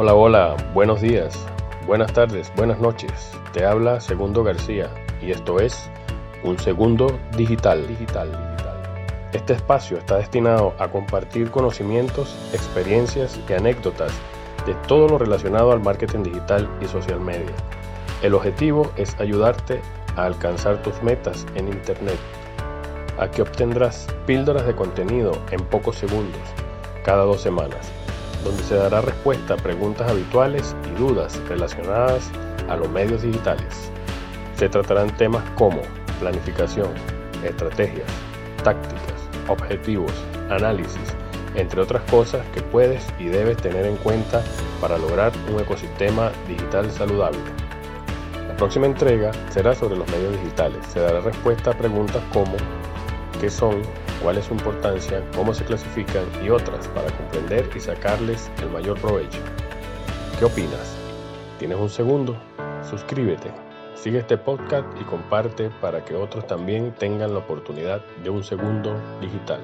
Hola, hola, buenos días, buenas tardes, buenas noches. Te habla Segundo García y esto es Un Segundo Digital. Digital. Este espacio está destinado a compartir conocimientos, experiencias y anécdotas de todo lo relacionado al marketing digital y social media. El objetivo es ayudarte a alcanzar tus metas en Internet. Aquí obtendrás píldoras de contenido en pocos segundos, cada dos semanas donde se dará respuesta a preguntas habituales y dudas relacionadas a los medios digitales. Se tratarán temas como planificación, estrategias, tácticas, objetivos, análisis, entre otras cosas que puedes y debes tener en cuenta para lograr un ecosistema digital saludable. La próxima entrega será sobre los medios digitales. Se dará respuesta a preguntas como qué son, cuál es su importancia, cómo se clasifican y otras para comprender y sacarles el mayor provecho. ¿Qué opinas? ¿Tienes un segundo? Suscríbete, sigue este podcast y comparte para que otros también tengan la oportunidad de un segundo digital.